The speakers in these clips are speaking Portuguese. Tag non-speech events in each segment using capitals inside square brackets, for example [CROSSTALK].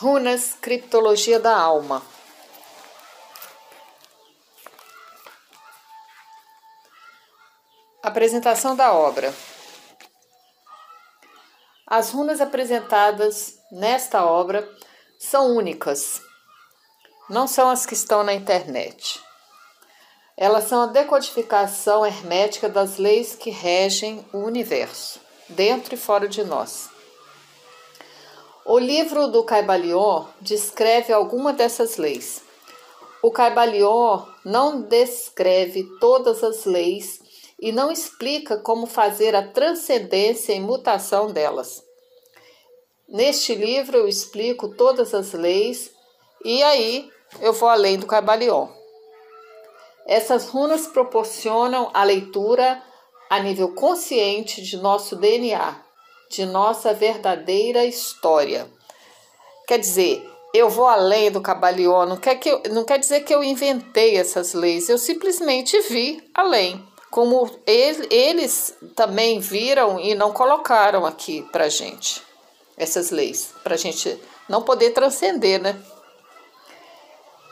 Runas, criptologia da alma. Apresentação da obra. As runas apresentadas nesta obra são únicas, não são as que estão na internet. Elas são a decodificação hermética das leis que regem o universo, dentro e fora de nós. O livro do Caibalion descreve alguma dessas leis. O Caibalion não descreve todas as leis e não explica como fazer a transcendência e mutação delas. Neste livro eu explico todas as leis e aí eu vou além do Caibalion. Essas runas proporcionam a leitura a nível consciente de nosso DNA, de nossa verdadeira história. Quer dizer, eu vou além do Cabalion, não quer, que eu, não quer dizer que eu inventei essas leis, eu simplesmente vi além. Como ele, eles também viram e não colocaram aqui para gente essas leis, para gente não poder transcender, né?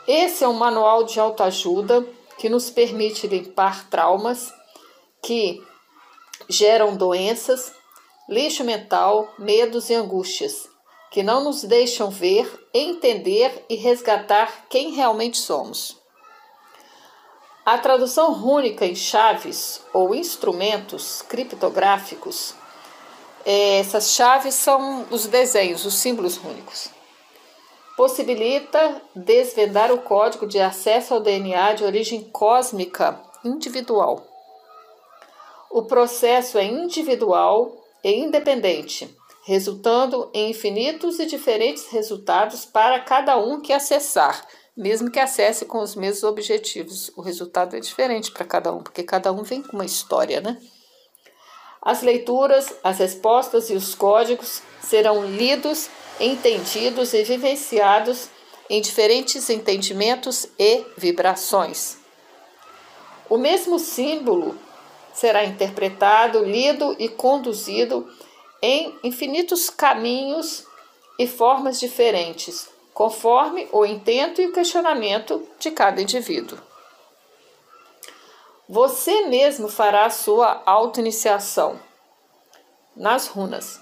Esse é um manual de autoajuda que nos permite limpar traumas que geram doenças lixo mental, medos e angústias, que não nos deixam ver, entender e resgatar quem realmente somos. A tradução rúnica em chaves ou instrumentos criptográficos, é, essas chaves são os desenhos, os símbolos rúnicos. Possibilita desvendar o código de acesso ao DNA de origem cósmica individual. O processo é individual e independente, resultando em infinitos e diferentes resultados para cada um que acessar, mesmo que acesse com os mesmos objetivos. O resultado é diferente para cada um, porque cada um vem com uma história, né? As leituras, as respostas e os códigos serão lidos, entendidos e vivenciados em diferentes entendimentos e vibrações. O mesmo símbolo será interpretado, lido e conduzido em infinitos caminhos e formas diferentes, conforme o intento e o questionamento de cada indivíduo. Você mesmo fará a sua auto-iniciação nas runas.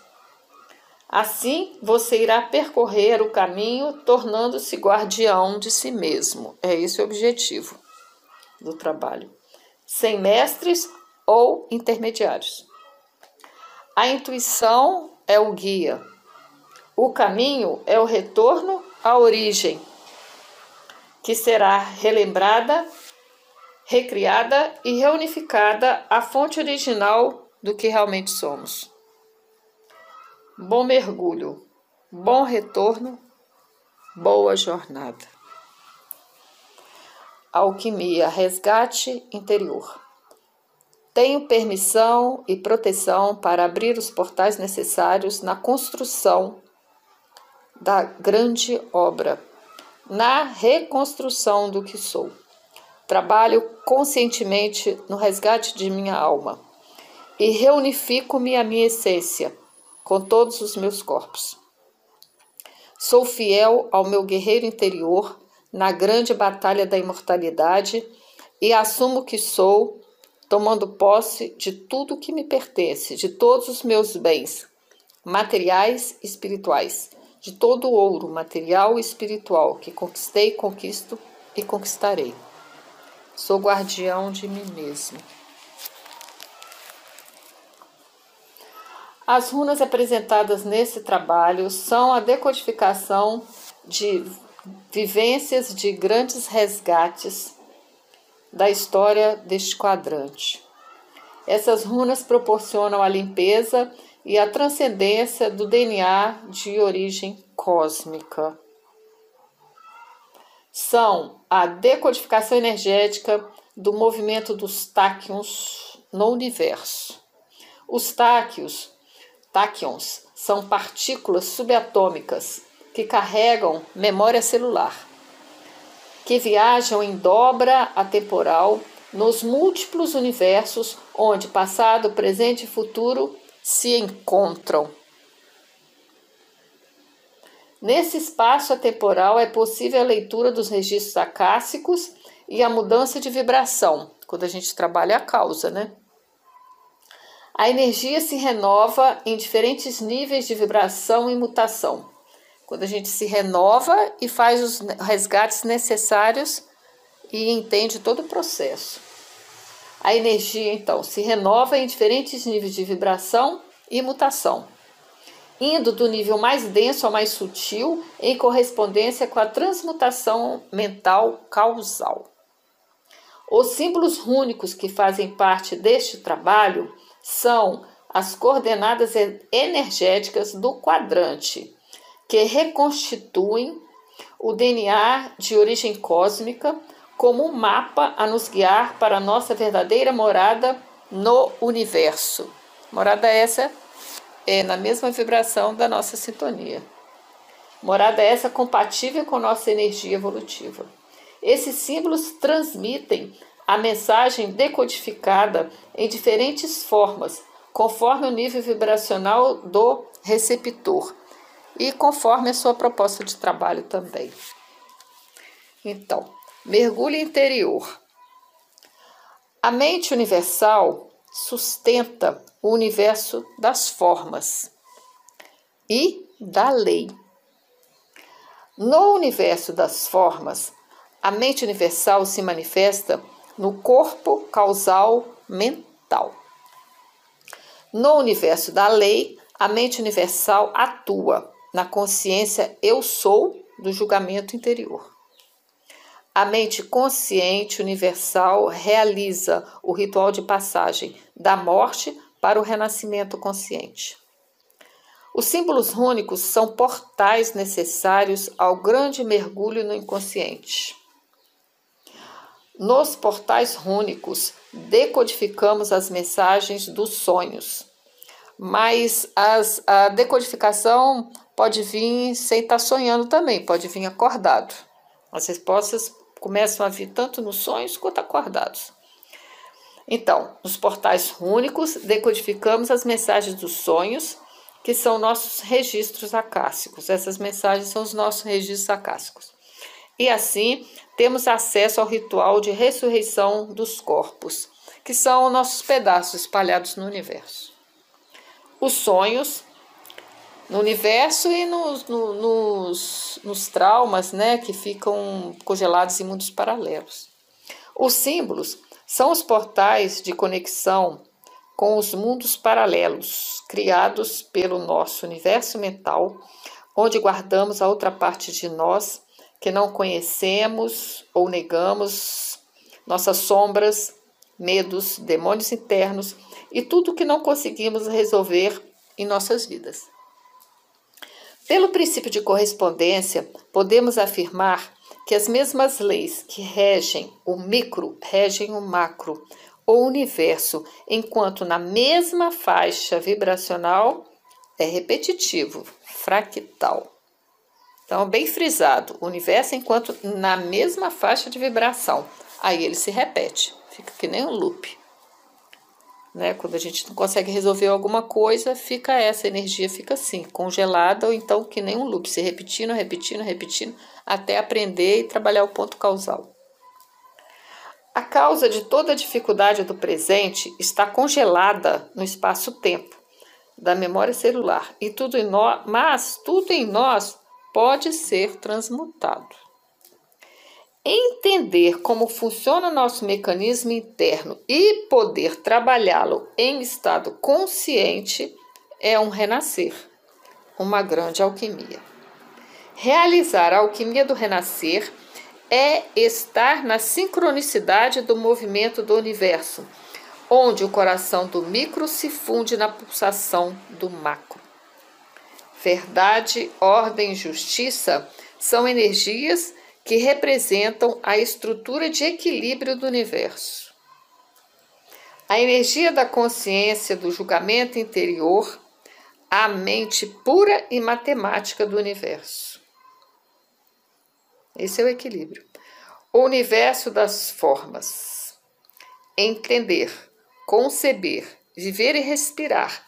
Assim, você irá percorrer o caminho tornando-se guardião de si mesmo. É esse o objetivo do trabalho. Sem mestres ou intermediários. A intuição é o guia. O caminho é o retorno à origem, que será relembrada, recriada e reunificada à fonte original do que realmente somos. Bom mergulho, bom retorno, boa jornada. Alquimia, resgate interior. Tenho permissão e proteção para abrir os portais necessários na construção da grande obra, na reconstrução do que sou. Trabalho conscientemente no resgate de minha alma e reunifico-me a minha essência com todos os meus corpos. Sou fiel ao meu guerreiro interior na grande batalha da imortalidade e assumo que sou tomando posse de tudo que me pertence, de todos os meus bens, materiais e espirituais, de todo o ouro material e espiritual que conquistei, conquisto e conquistarei. Sou guardião de mim mesmo. As runas apresentadas nesse trabalho são a decodificação de vivências de grandes resgates da história deste quadrante. Essas runas proporcionam a limpeza e a transcendência do DNA de origem cósmica. São a decodificação energética do movimento dos táquions no universo. Os táquios, táquions são partículas subatômicas que carregam memória celular que viajam em dobra atemporal nos múltiplos universos onde passado, presente e futuro se encontram. Nesse espaço atemporal é possível a leitura dos registros acássicos e a mudança de vibração, quando a gente trabalha a causa, né? A energia se renova em diferentes níveis de vibração e mutação. Quando a gente se renova e faz os resgates necessários e entende todo o processo. A energia, então, se renova em diferentes níveis de vibração e mutação, indo do nível mais denso ao mais sutil, em correspondência com a transmutação mental causal. Os símbolos rúnicos que fazem parte deste trabalho são as coordenadas energéticas do quadrante, que reconstituem o DNA de origem cósmica como um mapa a nos guiar para a nossa verdadeira morada no universo. Morada essa é na mesma vibração da nossa sintonia. Morada essa compatível com nossa energia evolutiva. Esses símbolos transmitem a mensagem decodificada em diferentes formas, conforme o nível vibracional do receptor e conforme a sua proposta de trabalho também. Então, Mergulho interior. A mente universal sustenta o universo das formas e da lei. No universo das formas, a mente universal se manifesta no corpo causal mental. No universo da lei, a mente universal atua na consciência eu sou do julgamento interior. A mente consciente universal realiza o ritual de passagem da morte para o renascimento consciente. Os símbolos rúnicos são portais necessários ao grande mergulho no inconsciente. Nos portais rúnicos, decodificamos as mensagens dos sonhos, mas as, a decodificação pode vir sem estar sonhando também, pode vir acordado. As respostas começam a vir tanto nos sonhos quanto acordados. Então, nos portais únicos, decodificamos as mensagens dos sonhos, que são nossos registros acássicos. Essas mensagens são os nossos registros acássicos. E assim, temos acesso ao ritual de ressurreição dos corpos, que são nossos pedaços espalhados no universo. Os sonhos no universo e nos, no, nos, nos traumas né, que ficam congelados em mundos paralelos. Os símbolos são os portais de conexão com os mundos paralelos criados pelo nosso universo mental, onde guardamos a outra parte de nós que não conhecemos ou negamos, nossas sombras, medos, demônios internos e tudo que não conseguimos resolver em nossas vidas. Pelo princípio de correspondência, podemos afirmar que as mesmas leis que regem o micro regem o macro, ou universo, enquanto na mesma faixa vibracional é repetitivo, fractal. Então, bem frisado, o universo enquanto na mesma faixa de vibração. Aí ele se repete, fica que nem um loop. Né? Quando a gente não consegue resolver alguma coisa, fica essa energia fica assim, congelada ou então que nem um loop, se repetindo, repetindo, repetindo, até aprender e trabalhar o ponto causal. A causa de toda a dificuldade do presente está congelada no espaço-tempo da memória celular e tudo em nós, mas tudo em nós pode ser transmutado. Entender como funciona o nosso mecanismo interno e poder trabalhá-lo em estado consciente é um renascer, uma grande alquimia. Realizar a alquimia do renascer é estar na sincronicidade do movimento do universo, onde o coração do micro se funde na pulsação do macro. Verdade, ordem e justiça são energias que representam a estrutura de equilíbrio do universo. A energia da consciência do julgamento interior, a mente pura e matemática do universo. Esse é o equilíbrio. O universo das formas. Entender, conceber, viver e respirar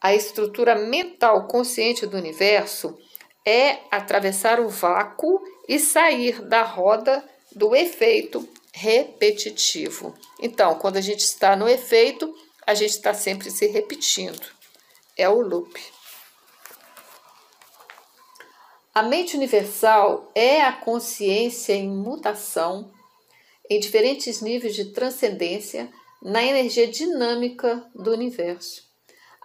a estrutura mental consciente do universo é atravessar o vácuo e sair da roda do efeito repetitivo. Então, quando a gente está no efeito, a gente está sempre se repetindo. É o loop. A mente universal é a consciência em mutação, em diferentes níveis de transcendência, na energia dinâmica do universo.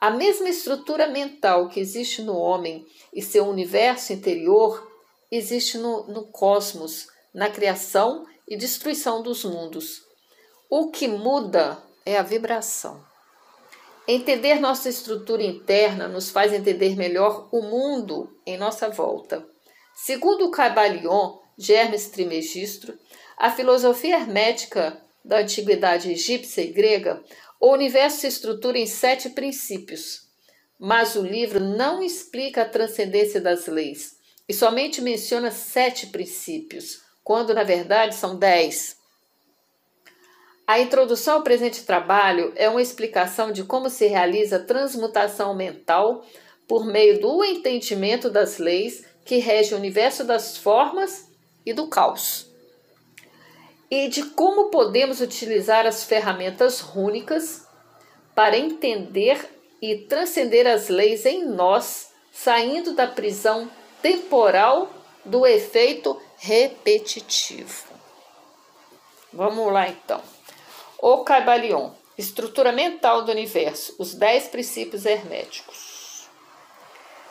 A mesma estrutura mental que existe no homem e seu universo interior existe no, no cosmos, na criação e destruição dos mundos. O que muda é a vibração. Entender nossa estrutura interna nos faz entender melhor o mundo em nossa volta. Segundo o Caibalion, Hermes Trismegisto, a filosofia hermética da antiguidade egípcia e grega, o universo se estrutura em sete princípios. Mas o livro não explica a transcendência das leis e somente menciona sete princípios, quando na verdade são dez. A introdução ao presente trabalho é uma explicação de como se realiza a transmutação mental por meio do entendimento das leis que regem o universo das formas e do caos. E de como podemos utilizar as ferramentas rúnicas para entender e transcender as leis em nós, saindo da prisão temporal do efeito repetitivo. Vamos lá então. O Caibalion, estrutura mental do universo, os dez princípios herméticos.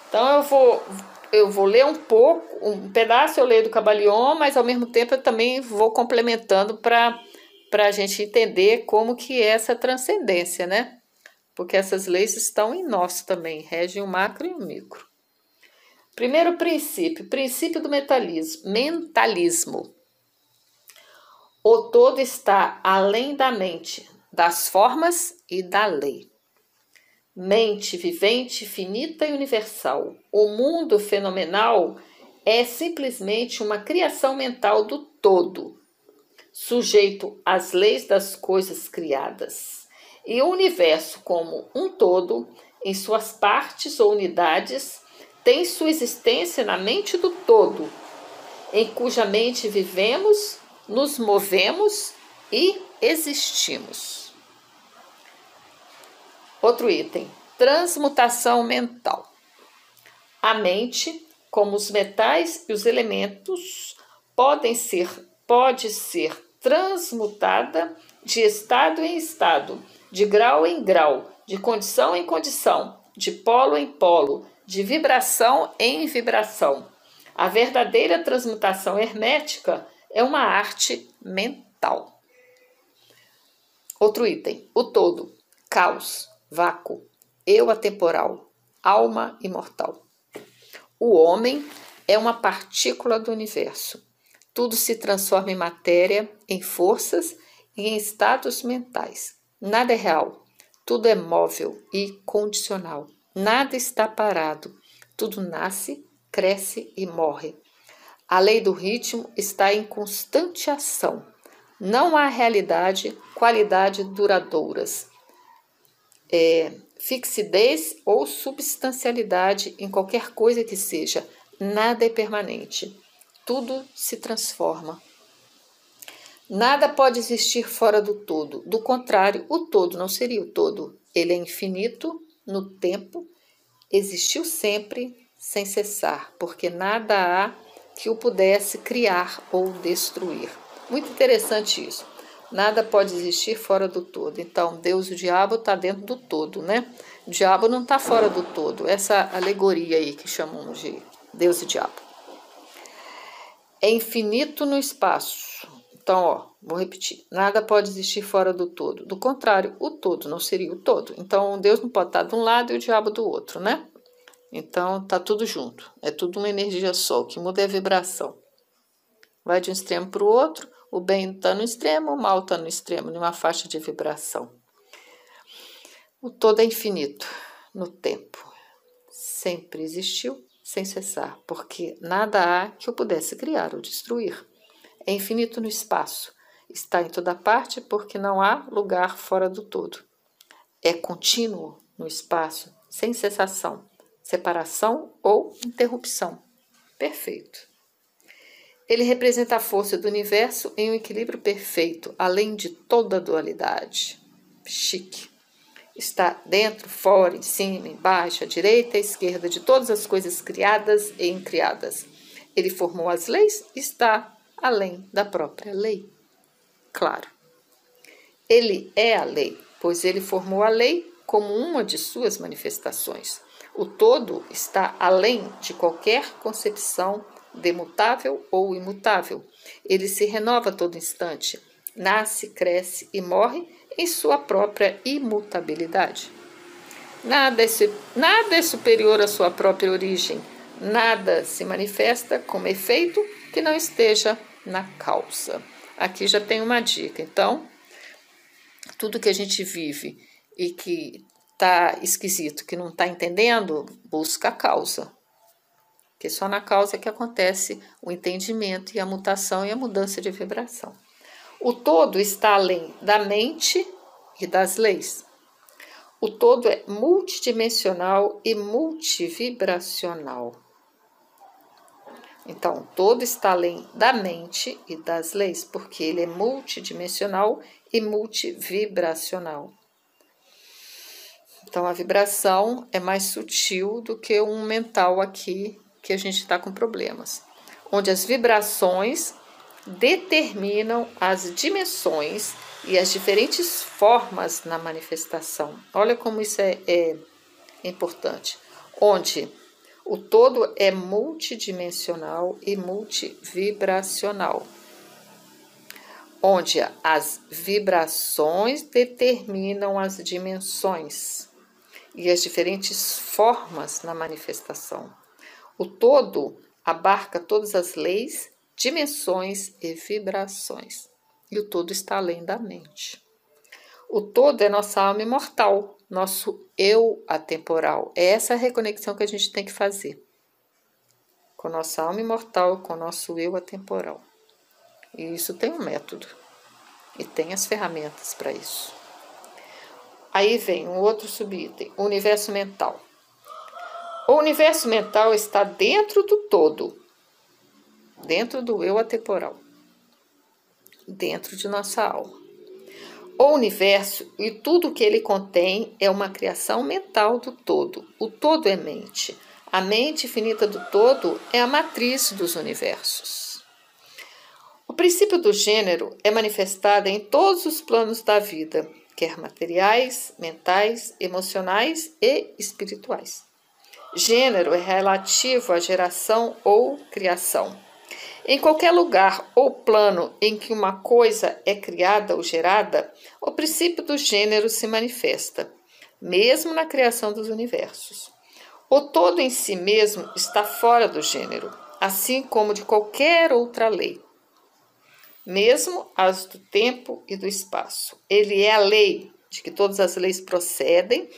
Então eu vou eu vou ler um pouco, um pedaço eu leio do Caibalion, mas ao mesmo tempo eu também vou complementando para para a gente entender como que é essa transcendência, né? Porque essas leis estão em nós também, regem o macro e o micro. Primeiro princípio, princípio do mentalismo. mentalismo. O todo está além da mente, das formas e da lei. Mente vivente, finita e universal. O mundo fenomenal é simplesmente uma criação mental do todo, sujeito às leis das coisas criadas. E o universo, como um todo, em suas partes ou unidades, tem sua existência na mente do todo, em cuja mente vivemos, nos movemos e existimos. Outro item: transmutação mental. A mente, como os metais e os elementos, podem ser pode ser transmutada de estado em estado, de grau em grau, de condição em condição, de polo em polo, de vibração em vibração. A verdadeira transmutação hermética é uma arte mental. Outro item: o todo, caos, vácuo, eu atemporal, alma imortal. O homem é uma partícula do universo. Tudo se transforma em matéria, em forças e em estados mentais. Nada é real, tudo é móvel e condicional. Nada está parado, tudo nasce, cresce e morre. A lei do ritmo está em constante ação. Não há realidade, qualidade duradouras. É, fixidez ou substancialidade em qualquer coisa que seja. Nada é permanente. Tudo se transforma. Nada pode existir fora do todo. Do contrário, o todo não seria o todo. Ele é infinito, no tempo, existiu sempre sem cessar, porque nada há que o pudesse criar ou destruir. Muito interessante isso. Nada pode existir fora do todo. Então, Deus e o diabo está dentro do todo, né? O diabo não está fora do todo. Essa alegoria aí que chamam de Deus e diabo. É infinito no espaço. Então, ó, vou repetir. Nada pode existir fora do todo. Do contrário, o todo não seria o todo. Então, Deus não pode estar de um lado e o diabo do outro, né? Então, tá tudo junto. É tudo uma energia só. O que muda é a vibração. Vai de um extremo para o outro. O bem está no extremo, o mal está no extremo, numa faixa de vibração. O todo é infinito no tempo. Sempre existiu, sem cessar, porque nada há que o pudesse criar ou destruir é infinito no espaço, está em toda parte porque não há lugar fora do todo. É contínuo no espaço, sem cessação, separação ou interrupção. perfeito. Ele representa a força do universo em um equilíbrio perfeito, além de toda dualidade. Chique. Está dentro, fora, em cima, embaixo, à direita, à esquerda de todas as coisas criadas e incriadas. Ele formou as leis e está além da própria lei. Claro. Ele é a lei, pois ele formou a lei como uma de suas manifestações. O todo está além de qualquer concepção demutável ou imutável. Ele se renova a todo instante, nasce, cresce e morre em sua própria imutabilidade. Nada é, nada é superior à sua própria origem, nada se manifesta como efeito que não esteja na causa. Aqui já tem uma dica. Então, tudo que a gente vive e que está esquisito, que não está entendendo, busca a causa. Porque só na causa é que acontece o entendimento e a mutação e a mudança de vibração. O todo está além da mente e das leis. O todo é multidimensional e multivibracional. Então, todo está além da mente e das leis, porque ele é multidimensional e multivibracional. Então, a vibração é mais sutil do que um mental aqui que a gente está com problemas, onde as vibrações determinam as dimensões e as diferentes formas na manifestação. Olha como isso é, é importante. Onde o todo é multidimensional e multivibracional, onde as vibrações determinam as dimensões e as diferentes formas na manifestação. O todo abarca todas as leis, dimensões e vibrações, e o todo está além da mente. O todo é nossa alma imortal, nosso eu atemporal. É essa reconexão que a gente tem que fazer com nossa alma imortal, com nosso eu atemporal. E isso tem um método e tem as ferramentas para isso. Aí vem um outro subitem, universo mental. O universo mental está dentro do todo, dentro do eu atemporal, dentro de nossa alma. O universo e tudo que ele contém é uma criação mental do todo. O todo é mente. A mente infinita do todo é a matriz dos universos. O princípio do gênero é manifestado em todos os planos da vida, quer materiais, mentais, emocionais e espirituais. Gênero é relativo à geração ou criação. Em qualquer lugar ou plano em que uma coisa é criada ou gerada, o princípio do gênero se manifesta, mesmo na criação dos universos. O todo em si mesmo está fora do gênero, assim como de qualquer outra lei, mesmo as do tempo e do espaço. Ele é a lei de que todas as leis procedem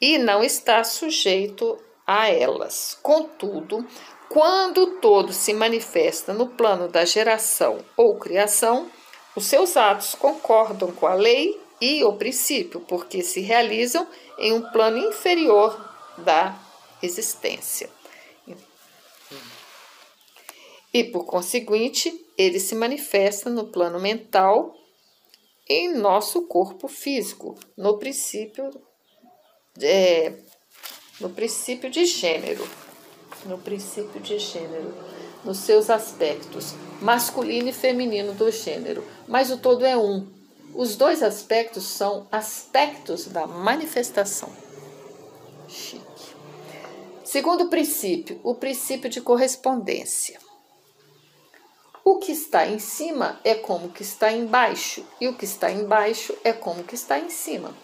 e não está sujeito a elas. Contudo, quando todo se manifesta no plano da geração ou criação, os seus atos concordam com a lei e o princípio, porque se realizam em um plano inferior da existência. E, por conseguinte, ele se manifesta no plano mental em nosso corpo físico, no princípio, é, no princípio de gênero no princípio de gênero, nos seus aspectos, masculino e feminino do gênero, mas o todo é um. Os dois aspectos são aspectos da manifestação. Chique. Segundo princípio, o princípio de correspondência. O que está em cima é como o que está embaixo, e o que está embaixo é como o que está em cima.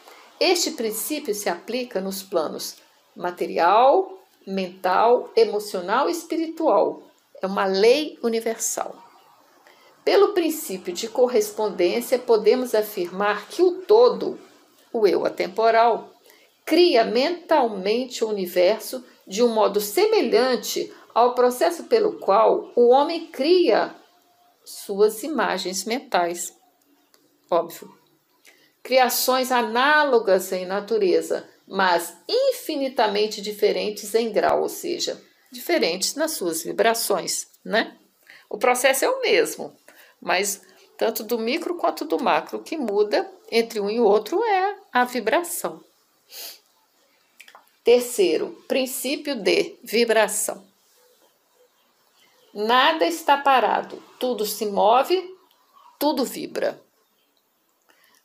Este princípio se aplica nos planos material, mental, emocional e espiritual. É uma lei universal. Pelo princípio de correspondência, podemos afirmar que o todo, o eu atemporal, cria mentalmente o universo de um modo semelhante ao processo pelo qual o homem cria suas imagens mentais. Óbvio. Criações análogas em natureza, mas infinitamente diferentes em grau, ou seja, diferentes nas suas vibrações, né? O processo é o mesmo, mas tanto do micro quanto do macro, o que muda entre um e outro é a vibração. Terceiro, princípio de vibração. Nada está parado, tudo se move, tudo vibra.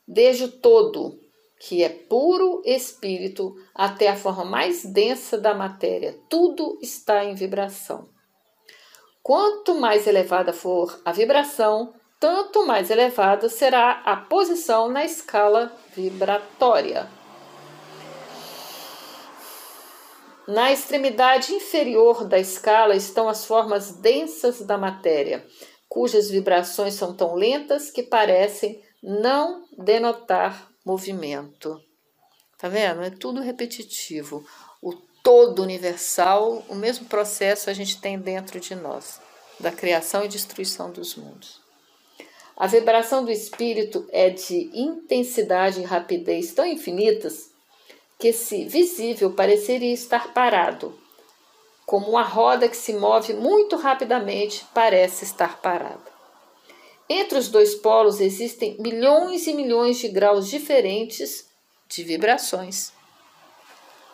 Desde o todo, que é puro espírito, até a forma mais densa da matéria, tudo está em vibração. Quanto mais elevada for a vibração, tanto mais elevada será a posição na escala vibratória. Na extremidade inferior da escala estão as formas densas da matéria, cujas vibrações são tão lentas que parecem não denotar movimento. Tá vendo? É tudo repetitivo. O todo universal, o mesmo processo a gente tem dentro de nós, da criação e destruição dos mundos. A vibração do espírito é de intensidade e rapidez tão infinitas que, se visível, pareceria estar parado, como uma roda que se move muito rapidamente parece estar parada. Entre os dois polos existem milhões e milhões de graus diferentes de vibrações.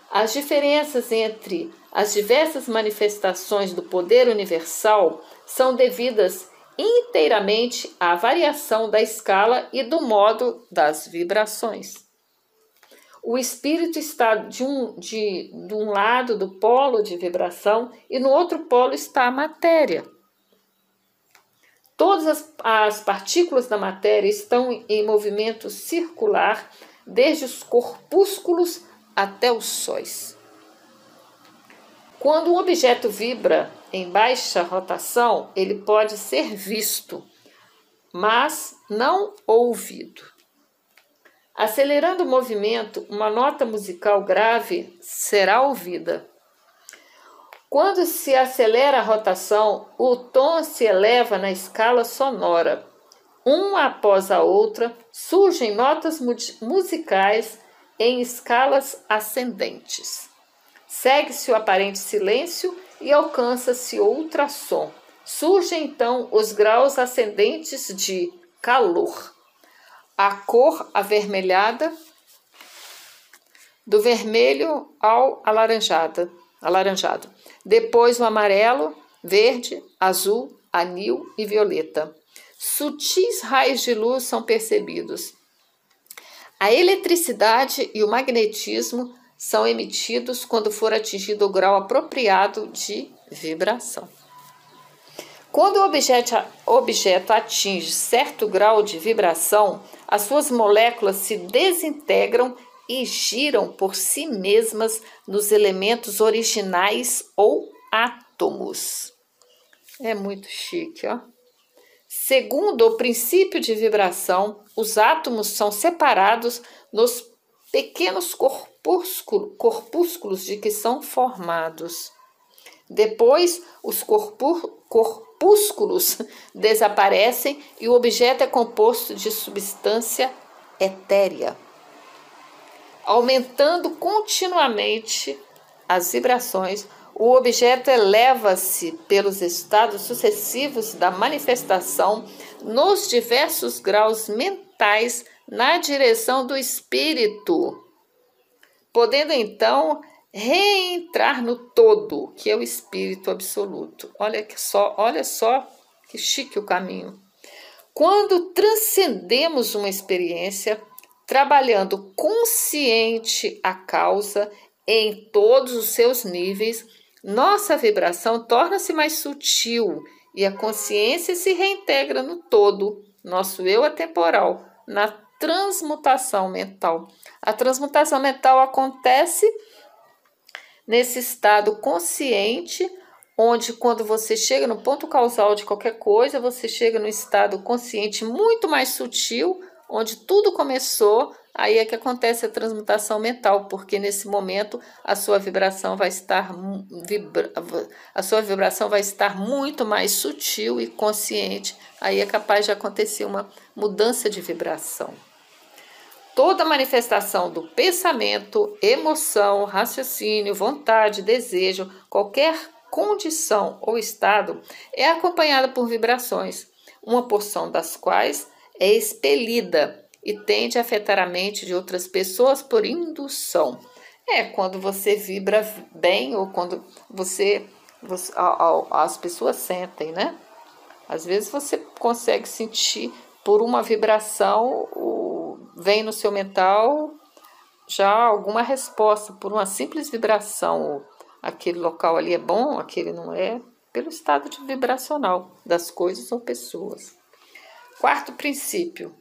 As diferenças entre as diversas manifestações do poder universal são devidas inteiramente à variação da escala e do modo das vibrações o espírito está de um, de, de um lado do polo de vibração e no outro polo está a matéria. Todas as, as partículas da matéria estão em movimento circular, desde os corpúsculos até os sóis. Quando um objeto vibra em baixa rotação, ele pode ser visto, mas não ouvido. Acelerando o movimento, uma nota musical grave será ouvida. Quando se acelera a rotação, o tom se eleva na escala sonora. Uma após a outra, surgem notas musicais em escalas ascendentes. Segue-se o aparente silêncio e alcança-se ultrassom. Surgem então os graus ascendentes de calor a cor avermelhada, do vermelho ao alaranjado, alaranjado. Depois o amarelo, verde, azul, anil e violeta. Sutis raios de luz são percebidos. A eletricidade e o magnetismo são emitidos quando for atingido o grau apropriado de vibração. Quando o objeto, objeto atinge certo grau de vibração, as suas moléculas se desintegram e giram por si mesmas nos elementos originais ou átomos. É muito chique, ó. Segundo o princípio de vibração, os átomos são separados nos pequenos corpúsculos de que são formados. Depois, os corpúsculos corpúsculos desaparecem e o objeto é composto de substância etérea, aumentando continuamente as vibrações. O objeto eleva-se pelos estados sucessivos da manifestação nos diversos graus mentais na direção do espírito, podendo então reentrar no todo, que é o espírito absoluto. Olha que só, olha só que chique o caminho. Quando transcendemos uma experiência, trabalhando consciente a causa em todos os seus níveis, nossa vibração torna-se mais sutil e a consciência se reintegra no todo, nosso eu atemporal, na transmutação mental. A transmutação mental acontece nesse estado consciente, onde quando você chega no ponto causal de qualquer coisa, você chega no estado consciente muito mais sutil, onde tudo começou, aí é que acontece a transmutação mental, porque nesse momento a sua vibração vai estar vibra, a sua vibração vai estar muito mais sutil e consciente, aí é capaz de acontecer uma mudança de vibração. Toda manifestação do pensamento, emoção, raciocínio, vontade, desejo, qualquer condição ou estado é acompanhada por vibrações, uma porção das quais é expelida e tende a afetar a mente de outras pessoas por indução. É quando você vibra bem ou quando você, você as pessoas sentem, né? Às vezes você consegue sentir por uma vibração, vem no seu mental já alguma resposta por uma simples vibração. Aquele local ali é bom, aquele não é, pelo estado de vibracional das coisas ou pessoas. Quarto princípio,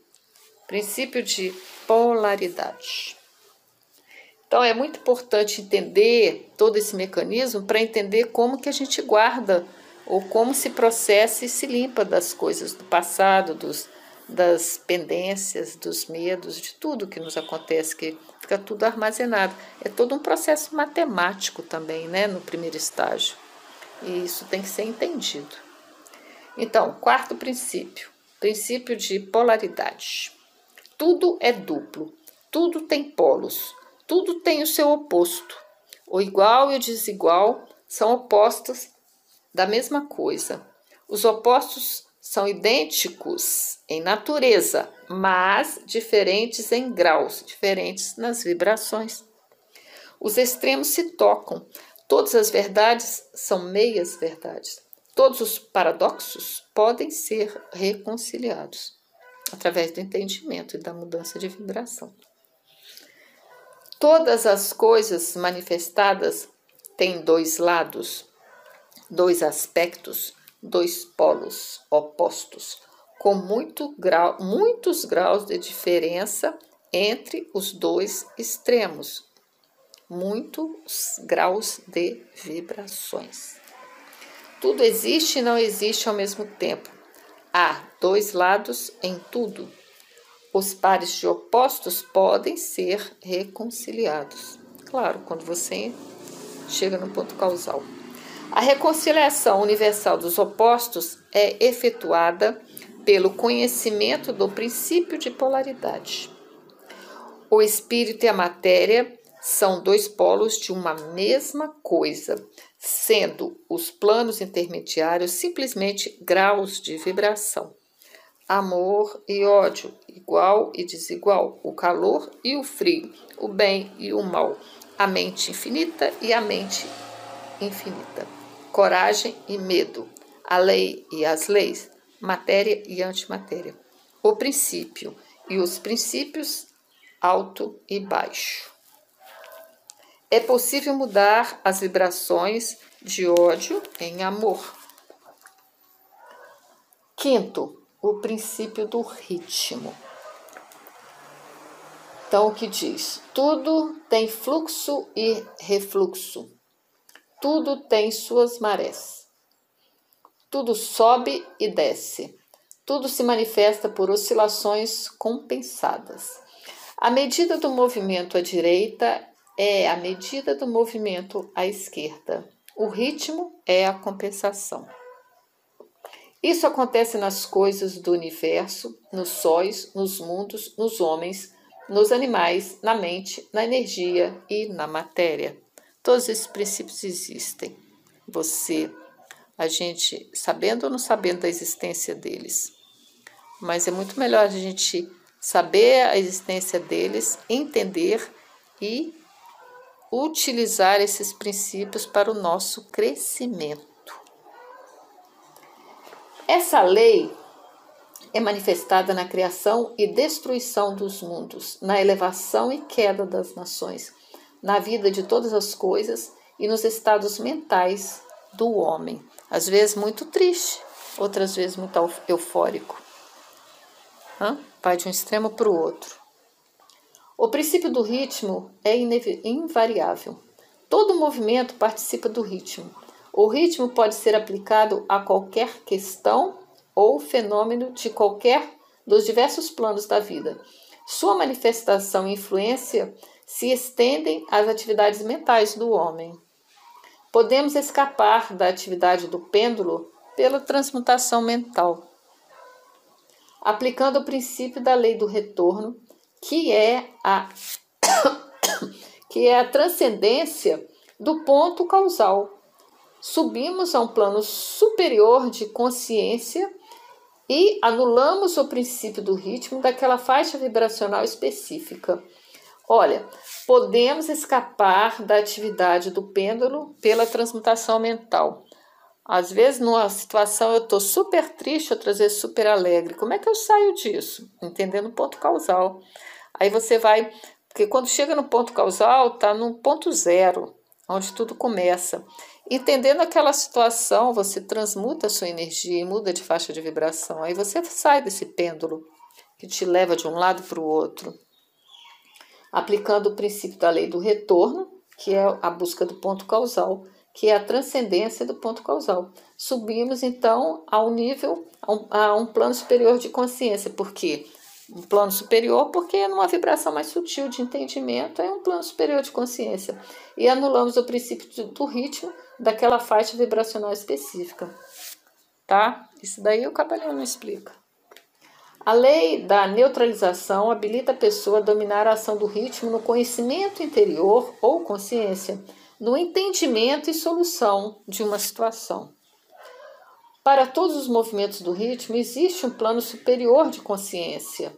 princípio de polaridade. Então é muito importante entender todo esse mecanismo para entender como que a gente guarda ou como se processa e se limpa das coisas do passado, dos, das pendências, dos medos, de tudo que nos acontece, que fica tudo armazenado. É todo um processo matemático também, né, no primeiro estágio. E isso tem que ser entendido. Então, quarto princípio, princípio de polaridade. Tudo é duplo, tudo tem polos, tudo tem o seu oposto. O igual e o desigual são opostos da mesma coisa. Os opostos são idênticos em natureza, mas diferentes em graus, diferentes nas vibrações. Os extremos se tocam. Todas as verdades são meias verdades. Todos os paradoxos podem ser reconciliados através do entendimento e da mudança de vibração. Todas as coisas manifestadas têm dois lados, dois aspectos, dois polos opostos, com muito grau, muitos graus de diferença entre os dois extremos, muitos graus de vibrações. Tudo existe e não existe ao mesmo tempo. Há dois lados em tudo. Os pares de opostos podem ser reconciliados. Claro, quando você chega no ponto causal. A reconciliação universal dos opostos é efetuada pelo conhecimento do princípio de polaridade. O espírito e a matéria são dois polos de uma mesma coisa, sendo os planos intermediários simplesmente graus de vibração. Amor e ódio, igual e desigual, o calor e o frio, o bem e o mal, a mente infinita e a mente infinita, coragem e medo, a lei e as leis, matéria e antimatéria, o princípio e os princípios alto e baixo. É possível mudar as vibrações de ódio em amor. Quinto, o princípio do ritmo. Então, o que diz? Tudo tem fluxo e refluxo. Tudo tem suas marés. Tudo sobe e desce. Tudo se manifesta por oscilações compensadas. A medida do movimento à direita é a medida do movimento à esquerda. O ritmo é a compensação. Isso acontece nas coisas do universo, nos sóis, nos mundos, nos homens, nos animais, na mente, na energia e na matéria. Todos esses princípios existem. Você, a gente, sabendo ou não sabendo da existência deles. Mas é muito melhor a gente saber a existência deles, entender e utilizar esses princípios para o nosso crescimento. Essa lei é manifestada na criação e destruição dos mundos, na elevação e queda das nações, na vida de todas as coisas e nos estados mentais do homem. Às vezes muito triste, outras vezes muito eufórico. Vai de um extremo para o outro. O princípio do ritmo é invariável. Todo movimento participa do ritmo. O ritmo pode ser aplicado a qualquer questão ou fenômeno de qualquer dos diversos planos da vida. Sua manifestação e influência se estendem às atividades mentais do homem. Podemos escapar da atividade do pêndulo pela transmutação mental, aplicando o princípio da lei do retorno que é a [COUGHS] que é a transcendência do ponto causal. subimos a um plano superior de consciência e anulamos o princípio do ritmo daquela faixa vibracional específica. Olha, podemos escapar da atividade do pêndulo pela transmutação mental. Às vezes, numa situação, eu estou super triste, outras vezes super alegre. Como é que eu saio disso? Entendendo o ponto causal. Aí você vai, porque quando chega no ponto causal, está no ponto zero, onde tudo começa. Entendendo aquela situação, você transmuta a sua energia e muda de faixa de vibração. Aí você sai desse pêndulo que te leva de um lado para o outro aplicando o princípio da lei do retorno, que é a busca do ponto causal, que é a transcendência do ponto causal. Subimos então ao nível, a um, a um plano superior de consciência, porque um plano superior, porque numa vibração mais sutil de entendimento, é um plano superior de consciência. E anulamos o princípio do ritmo daquela faixa vibracional específica. Tá? Isso daí o Cabalhão não explica. A lei da neutralização habilita a pessoa a dominar a ação do ritmo no conhecimento interior ou consciência, no entendimento e solução de uma situação. Para todos os movimentos do ritmo, existe um plano superior de consciência,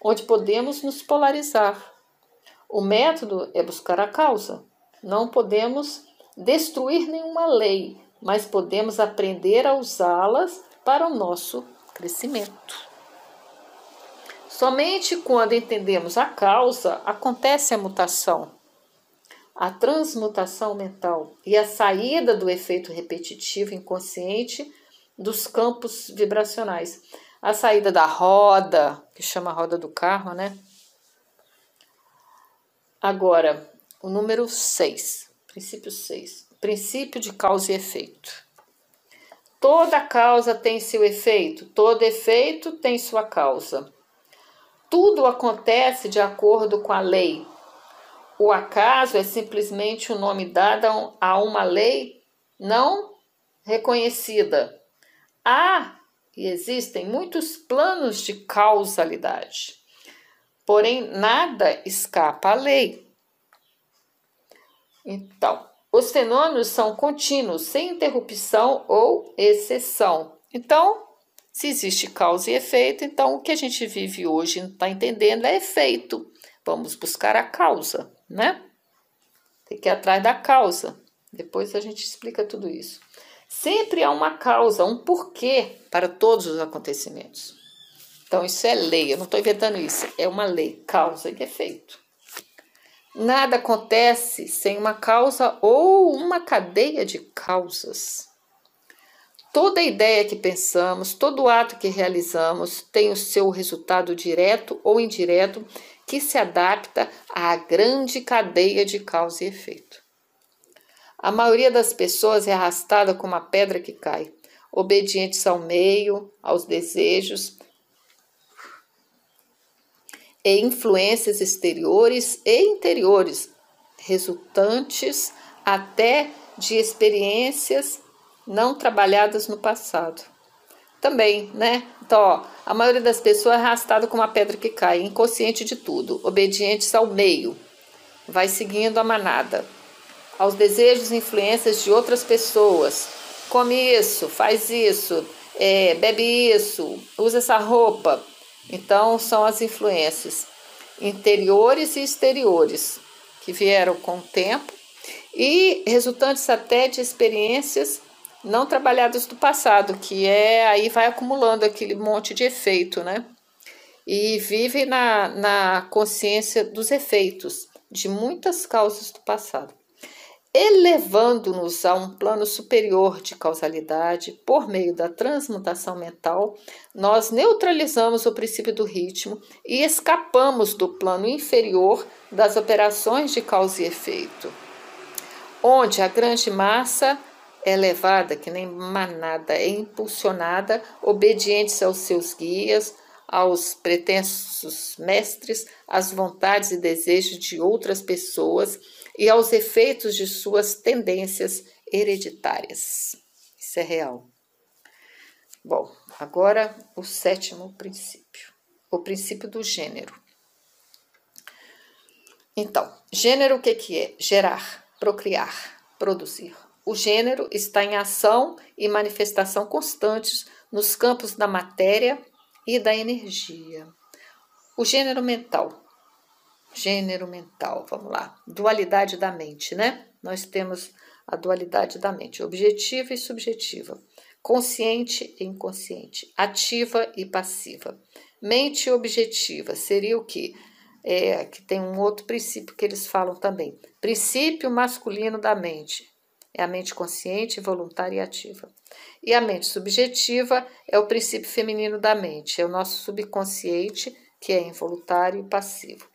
onde podemos nos polarizar. O método é buscar a causa. Não podemos destruir nenhuma lei, mas podemos aprender a usá-las para o nosso crescimento. Somente quando entendemos a causa acontece a mutação, a transmutação mental e a saída do efeito repetitivo inconsciente dos campos vibracionais. A saída da roda, que chama roda do carro, né? Agora, o número 6, princípio 6, princípio de causa e efeito. Toda causa tem seu efeito, todo efeito tem sua causa. Tudo acontece de acordo com a lei. O acaso é simplesmente o nome dado a uma lei não reconhecida. Há e existem muitos planos de causalidade, porém nada escapa à lei. Então, os fenômenos são contínuos, sem interrupção ou exceção. Então, se existe causa e efeito, então o que a gente vive hoje está entendendo é efeito. Vamos buscar a causa, né? Tem que ir atrás da causa. Depois a gente explica tudo isso. Sempre há uma causa, um porquê para todos os acontecimentos. Então, isso é lei, eu não estou inventando isso, é uma lei, causa e efeito. Nada acontece sem uma causa ou uma cadeia de causas. Toda ideia que pensamos, todo ato que realizamos tem o seu resultado direto ou indireto que se adapta à grande cadeia de causa e efeito. A maioria das pessoas é arrastada como uma pedra que cai, obedientes ao meio, aos desejos e influências exteriores e interiores, resultantes até de experiências não trabalhadas no passado. Também, né? Então, ó, a maioria das pessoas é arrastada com uma pedra que cai, inconsciente de tudo, obedientes ao meio, vai seguindo a manada, aos desejos e influências de outras pessoas. Come isso, faz isso, é, bebe isso, usa essa roupa. Então, são as influências interiores e exteriores que vieram com o tempo e resultantes até de experiências não trabalhadas do passado, que é aí vai acumulando aquele monte de efeito, né? E vive na, na consciência dos efeitos de muitas causas do passado, elevando-nos a um plano superior de causalidade por meio da transmutação mental, nós neutralizamos o princípio do ritmo e escapamos do plano inferior das operações de causa e efeito, onde a grande massa é levada que nem manada, é impulsionada, obediente aos seus guias, aos pretensos mestres, às vontades e desejos de outras pessoas e aos efeitos de suas tendências hereditárias. Isso é real. Bom, agora o sétimo princípio, o princípio do gênero. Então, gênero o que, que é? Gerar, procriar, produzir. O gênero está em ação e manifestação constantes nos campos da matéria e da energia. O gênero mental. Gênero mental, vamos lá. Dualidade da mente, né? Nós temos a dualidade da mente, objetiva e subjetiva, consciente e inconsciente, ativa e passiva. Mente objetiva seria o que? É, que tem um outro princípio que eles falam também. Princípio masculino da mente. É a mente consciente, voluntária e ativa. E a mente subjetiva é o princípio feminino da mente, é o nosso subconsciente, que é involuntário e passivo.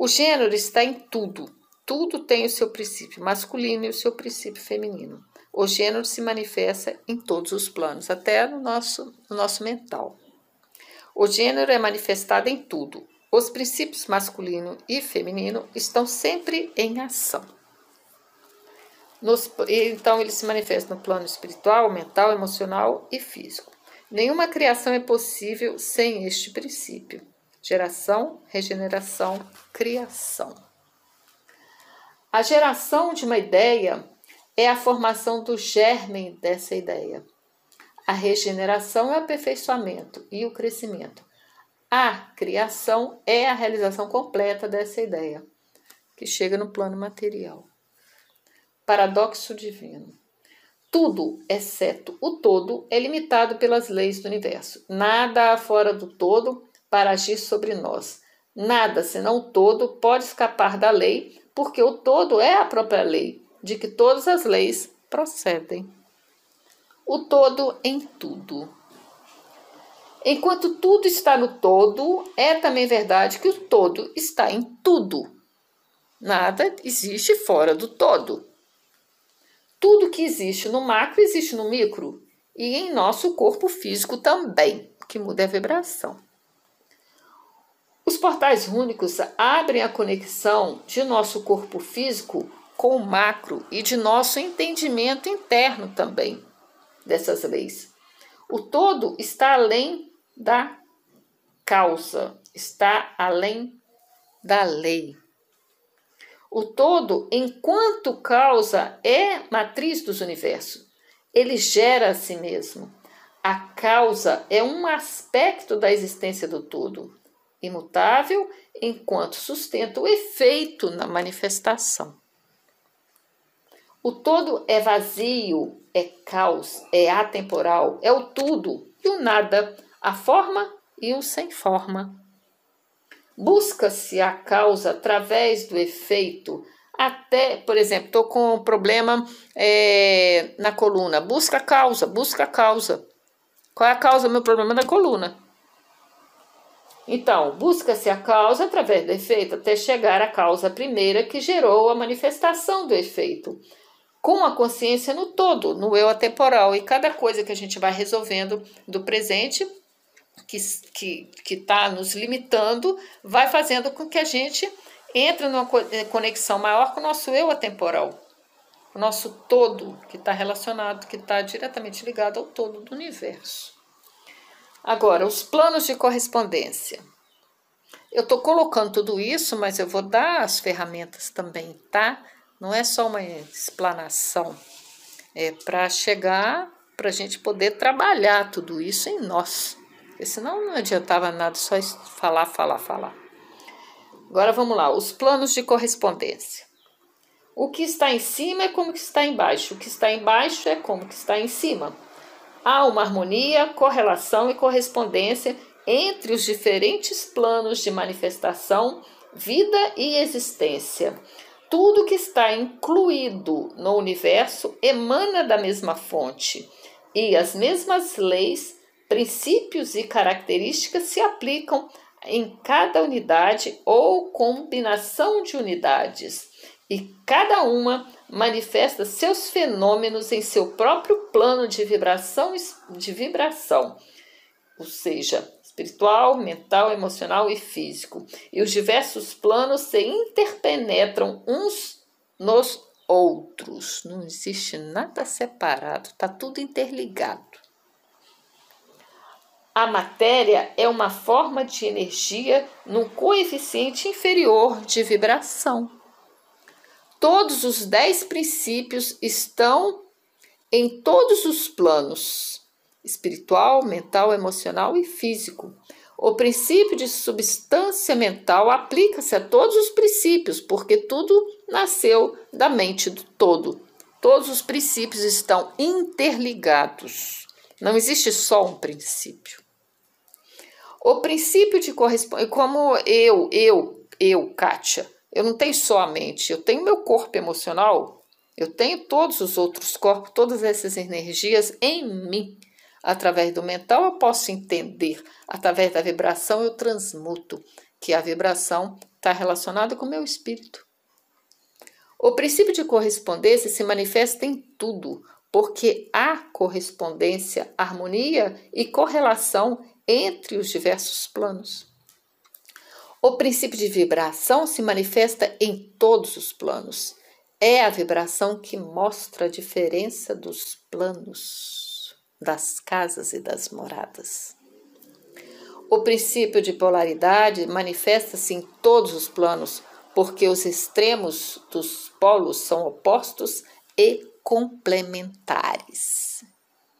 O gênero está em tudo. Tudo tem o seu princípio masculino e o seu princípio feminino. O gênero se manifesta em todos os planos, até no nosso, no nosso mental. O gênero é manifestado em tudo. Os princípios masculino e feminino estão sempre em ação. Nos, então, ele se manifesta no plano espiritual, mental, emocional e físico. Nenhuma criação é possível sem este princípio. Geração, regeneração, criação. A geração de uma ideia é a formação do germe dessa ideia. A regeneração é o aperfeiçoamento e o crescimento. A criação é a realização completa dessa ideia, que chega no plano material. Paradoxo divino. Tudo, exceto o todo, é limitado pelas leis do universo. Nada há fora do todo para agir sobre nós. Nada, senão o todo, pode escapar da lei, porque o todo é a própria lei, de que todas as leis procedem. O todo em tudo. Enquanto tudo está no todo, é também verdade que o todo está em tudo. Nada existe fora do todo. Tudo que existe no macro existe no micro e em nosso corpo físico também, que muda a vibração. Os portais únicos abrem a conexão de nosso corpo físico com o macro e de nosso entendimento interno também dessas leis. O todo está além da causa, está além da lei. O todo, enquanto causa, é matriz dos universos. Ele gera a si mesmo. A causa é um aspecto da existência do todo imutável, enquanto sustenta o efeito na manifestação. O todo é vazio, é caos, é atemporal, é o tudo e o nada, a forma e o sem forma. Busca-se a causa através do efeito, até, por exemplo, estou com um problema é, na coluna. Busca a causa, busca a causa. Qual é a causa do meu problema na coluna? Então, busca-se a causa através do efeito até chegar à causa primeira que gerou a manifestação do efeito. Com a consciência no todo, no eu atemporal, e cada coisa que a gente vai resolvendo do presente, que está tá nos limitando, vai fazendo com que a gente entre numa eh, conexão maior com o nosso eu atemporal, o nosso todo, que está relacionado, que está diretamente ligado ao todo do universo. Agora, os planos de correspondência. Eu estou colocando tudo isso, mas eu vou dar as ferramentas também, tá? Não é só uma explanação. É para chegar, para a gente poder trabalhar tudo isso em nós. Porque senão não adiantava nada só falar, falar, falar. Agora vamos lá, os planos de correspondência. O que está em cima é como que está embaixo, o que está embaixo é como que está em cima. Há uma harmonia, correlação e correspondência entre os diferentes planos de manifestação, vida e existência. Tudo que está incluído no universo emana da mesma fonte e as mesmas leis, princípios e características se aplicam em cada unidade ou combinação de unidades, e cada uma manifesta seus fenômenos em seu próprio plano de vibração, de vibração, ou seja, espiritual, mental, emocional e físico. E os diversos planos se interpenetram uns nos outros. Não existe nada separado, está tudo interligado. A matéria é uma forma de energia num coeficiente inferior de vibração. Todos os dez princípios estão em todos os planos espiritual, mental, emocional e físico. O princípio de substância mental aplica-se a todos os princípios, porque tudo nasceu da mente do todo. Todos os princípios estão interligados. Não existe só um princípio. O princípio de correspondência, como eu, eu, eu, Kátia, eu não tenho só a mente, eu tenho meu corpo emocional, eu tenho todos os outros corpos, todas essas energias em mim. Através do mental eu posso entender, através da vibração eu transmuto, que a vibração está relacionada com o meu espírito. O princípio de correspondência se manifesta em tudo, porque há correspondência, harmonia e correlação entre os diversos planos. O princípio de vibração se manifesta em todos os planos. É a vibração que mostra a diferença dos planos, das casas e das moradas. O princípio de polaridade manifesta-se em todos os planos, porque os extremos dos polos são opostos e complementares.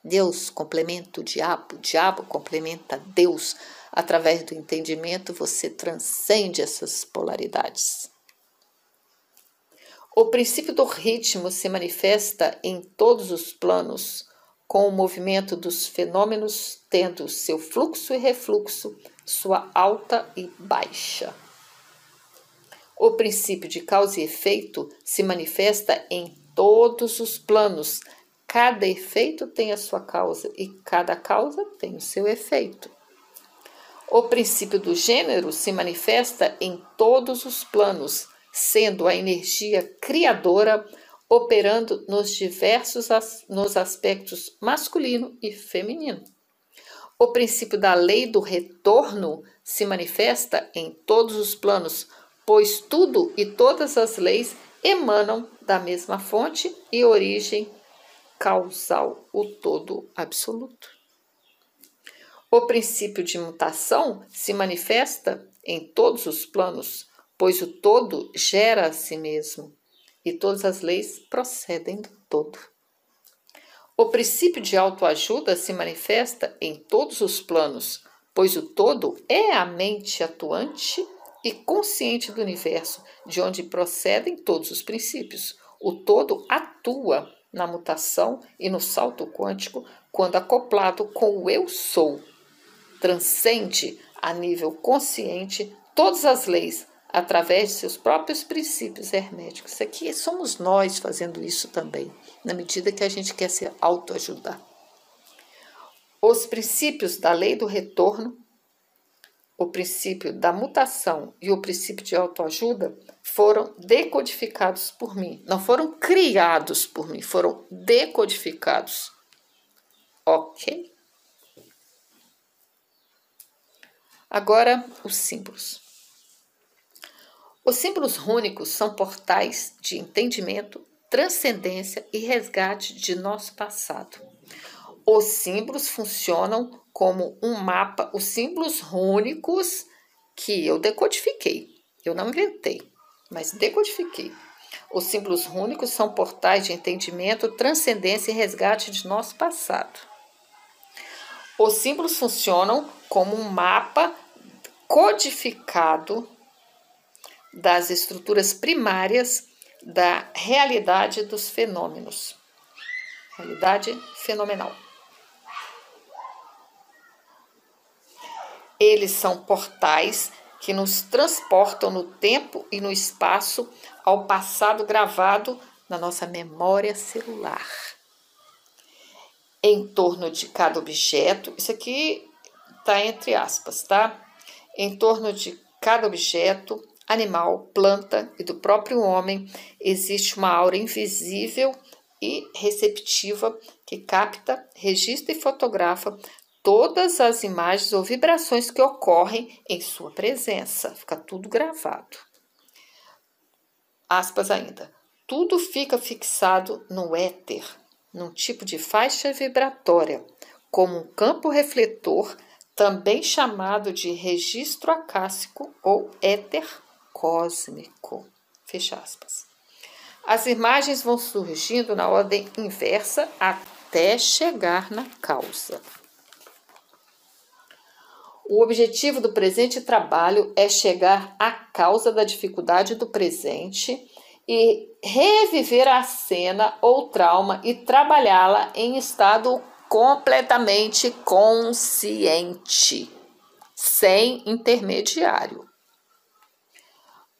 Deus complementa o diabo, o diabo complementa Deus. Através do entendimento, você transcende essas polaridades. O princípio do ritmo se manifesta em todos os planos, com o movimento dos fenômenos tendo seu fluxo e refluxo, sua alta e baixa. O princípio de causa e efeito se manifesta em todos os planos. Cada efeito tem a sua causa e cada causa tem o seu efeito. O princípio do gênero se manifesta em todos os planos, sendo a energia criadora operando nos diversos nos aspectos masculino e feminino. O princípio da lei do retorno se manifesta em todos os planos, pois tudo e todas as leis emanam da mesma fonte e origem causal, o todo absoluto. O princípio de mutação se manifesta em todos os planos, pois o todo gera a si mesmo e todas as leis procedem do todo. O princípio de autoajuda se manifesta em todos os planos, pois o todo é a mente atuante e consciente do universo, de onde procedem todos os princípios. O todo atua na mutação e no salto quântico quando acoplado com o eu sou. Transcende a nível consciente todas as leis através de seus próprios princípios herméticos. Aqui somos nós fazendo isso também, na medida que a gente quer se autoajudar. Os princípios da lei do retorno o princípio da mutação e o princípio de autoajuda foram decodificados por mim. Não foram criados por mim, foram decodificados. Ok? Agora, os símbolos. Os símbolos rúnicos são portais de entendimento, transcendência e resgate de nosso passado. Os símbolos funcionam como um mapa, os símbolos rúnicos que eu decodifiquei. Eu não inventei, mas decodifiquei. Os símbolos rúnicos são portais de entendimento, transcendência e resgate de nosso passado. Os símbolos funcionam como um mapa codificado das estruturas primárias da realidade dos fenômenos. Realidade fenomenal. Eles são portais que nos transportam no tempo e no espaço ao passado gravado na nossa memória celular. Em torno de cada objeto, isso aqui está entre aspas, tá? Em torno de cada objeto, animal, planta e do próprio homem, existe uma aura invisível e receptiva que capta, registra e fotografa todas as imagens ou vibrações que ocorrem em sua presença. Fica tudo gravado. Aspas ainda. Tudo fica fixado no éter, num tipo de faixa vibratória, como um campo refletor, também chamado de registro acássico ou éter cósmico. Fecha aspas. As imagens vão surgindo na ordem inversa até chegar na causa. O objetivo do presente trabalho é chegar à causa da dificuldade do presente e reviver a cena ou trauma e trabalhá-la em estado completamente consciente, sem intermediário.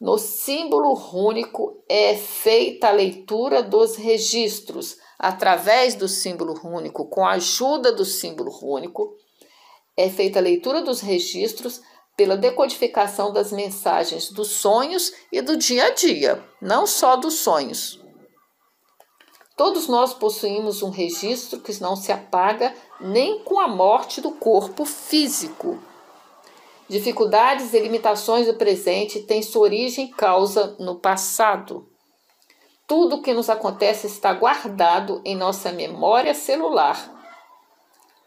No símbolo rúnico é feita a leitura dos registros através do símbolo rúnico, com a ajuda do símbolo rúnico é feita a leitura dos registros pela decodificação das mensagens dos sonhos e do dia a dia, não só dos sonhos. Todos nós possuímos um registro que não se apaga nem com a morte do corpo físico. Dificuldades e limitações do presente têm sua origem e causa no passado. Tudo o que nos acontece está guardado em nossa memória celular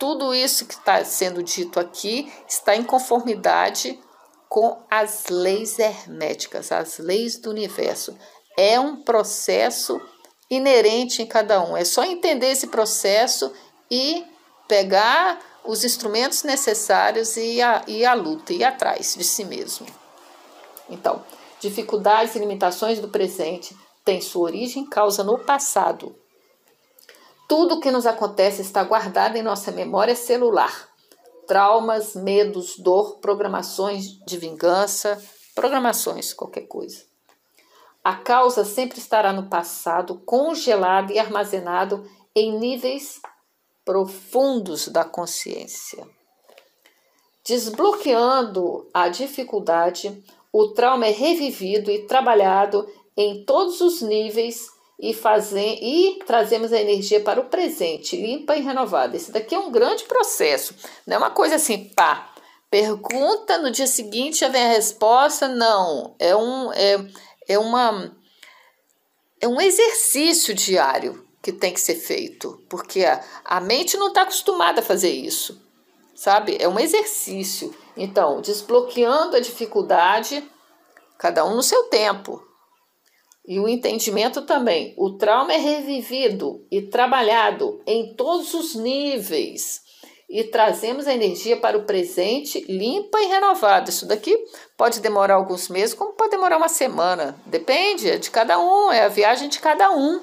tudo isso que está sendo dito aqui está em conformidade com as leis herméticas, as leis do universo. É um processo inerente em cada um. É só entender esse processo e pegar os instrumentos necessários e à, ir à luta, ir atrás de si mesmo. Então, dificuldades e limitações do presente têm sua origem e causa no passado. Tudo o que nos acontece está guardado em nossa memória celular. Traumas, medos, dor, programações de vingança, programações, qualquer coisa. A causa sempre estará no passado, congelado e armazenado em níveis profundos da consciência. Desbloqueando a dificuldade, o trauma é revivido e trabalhado em todos os níveis e, fazer, e trazemos a energia para o presente, limpa e renovada. Esse daqui é um grande processo, não é uma coisa assim, pá, pergunta, no dia seguinte já vem a resposta, não, é um, é, é uma, é um exercício diário que tem que ser feito, porque a, a mente não está acostumada a fazer isso, sabe? É um exercício. Então, desbloqueando a dificuldade, cada um no seu tempo, e o entendimento também. O trauma é revivido e trabalhado em todos os níveis e trazemos a energia para o presente limpa e renovada. Isso daqui pode demorar alguns meses, como pode demorar uma semana. Depende é de cada um, é a viagem de cada um.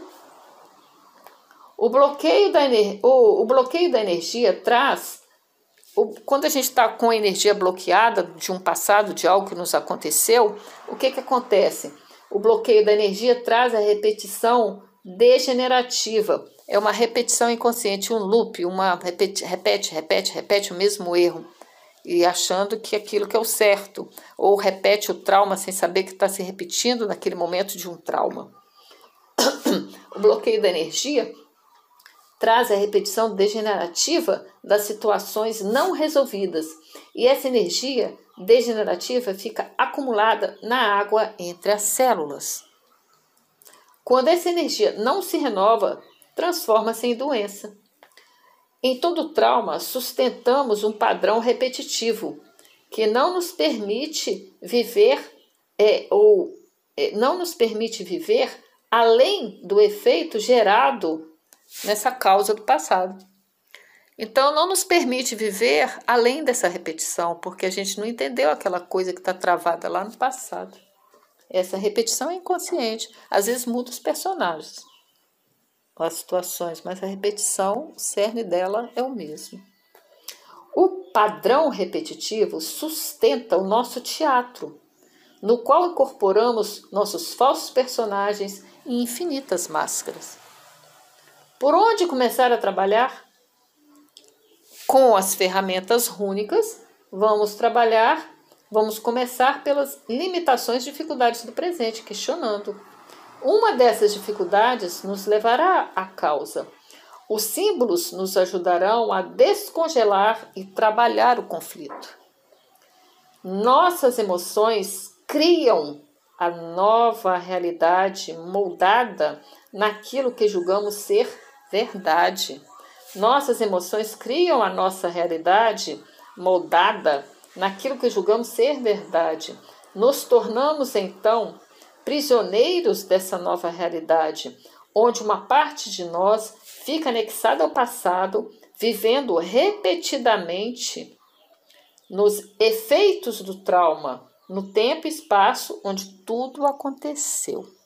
O bloqueio da, o, o bloqueio da energia traz. Quando a gente está com a energia bloqueada de um passado, de algo que nos aconteceu, o que, que acontece? O bloqueio da energia traz a repetição degenerativa. É uma repetição inconsciente, um loop, uma repete, repete, repete, repete o mesmo erro e achando que aquilo que é o certo, ou repete o trauma sem saber que está se repetindo naquele momento de um trauma. [COUGHS] o bloqueio da energia traz a repetição degenerativa das situações não resolvidas, e essa energia degenerativa fica acumulada na água entre as células. Quando essa energia não se renova, transforma-se em doença. Em todo trauma, sustentamos um padrão repetitivo que não nos permite viver é, ou é, não nos permite viver além do efeito gerado nessa causa do passado. Então, não nos permite viver além dessa repetição, porque a gente não entendeu aquela coisa que está travada lá no passado. Essa repetição é inconsciente. Às vezes muda os personagens, as situações, mas a repetição, o cerne dela é o mesmo. O padrão repetitivo sustenta o nosso teatro, no qual incorporamos nossos falsos personagens e infinitas máscaras. Por onde começar a trabalhar? Com as ferramentas rúnicas, vamos trabalhar, vamos começar pelas limitações e dificuldades do presente, questionando. Uma dessas dificuldades nos levará à causa. Os símbolos nos ajudarão a descongelar e trabalhar o conflito. Nossas emoções criam a nova realidade moldada naquilo que julgamos ser verdade. Nossas emoções criam a nossa realidade moldada naquilo que julgamos ser verdade. Nos tornamos então prisioneiros dessa nova realidade, onde uma parte de nós fica anexada ao passado, vivendo repetidamente nos efeitos do trauma, no tempo e espaço onde tudo aconteceu.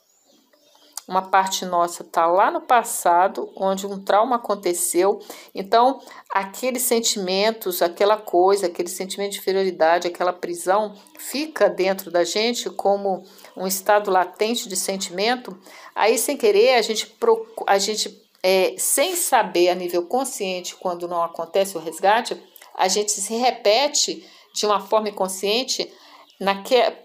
Uma parte nossa está lá no passado, onde um trauma aconteceu. Então, aqueles sentimentos, aquela coisa, aquele sentimento de inferioridade, aquela prisão, fica dentro da gente como um estado latente de sentimento. Aí, sem querer, a gente, a gente é, sem saber a nível consciente, quando não acontece o resgate, a gente se repete de uma forma inconsciente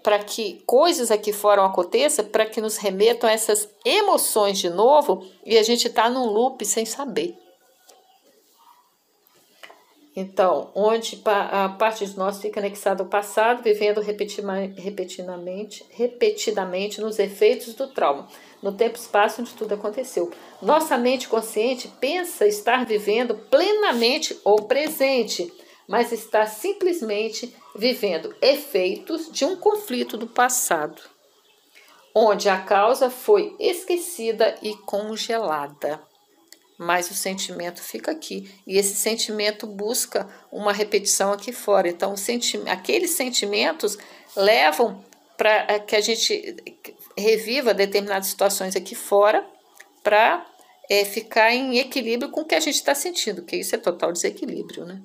para que coisas aqui fora aconteçam, para que nos remetam a essas emoções de novo e a gente está num loop sem saber. Então, onde a parte de nós fica anexada ao passado, vivendo repetidamente, repetidamente nos efeitos do trauma, no tempo e espaço onde tudo aconteceu. Nossa mente consciente pensa estar vivendo plenamente o presente, mas está simplesmente vivendo efeitos de um conflito do passado, onde a causa foi esquecida e congelada mas o sentimento fica aqui. E esse sentimento busca uma repetição aqui fora. Então, senti aqueles sentimentos levam para que a gente reviva determinadas situações aqui fora para é, ficar em equilíbrio com o que a gente está sentindo, que isso é total desequilíbrio, né?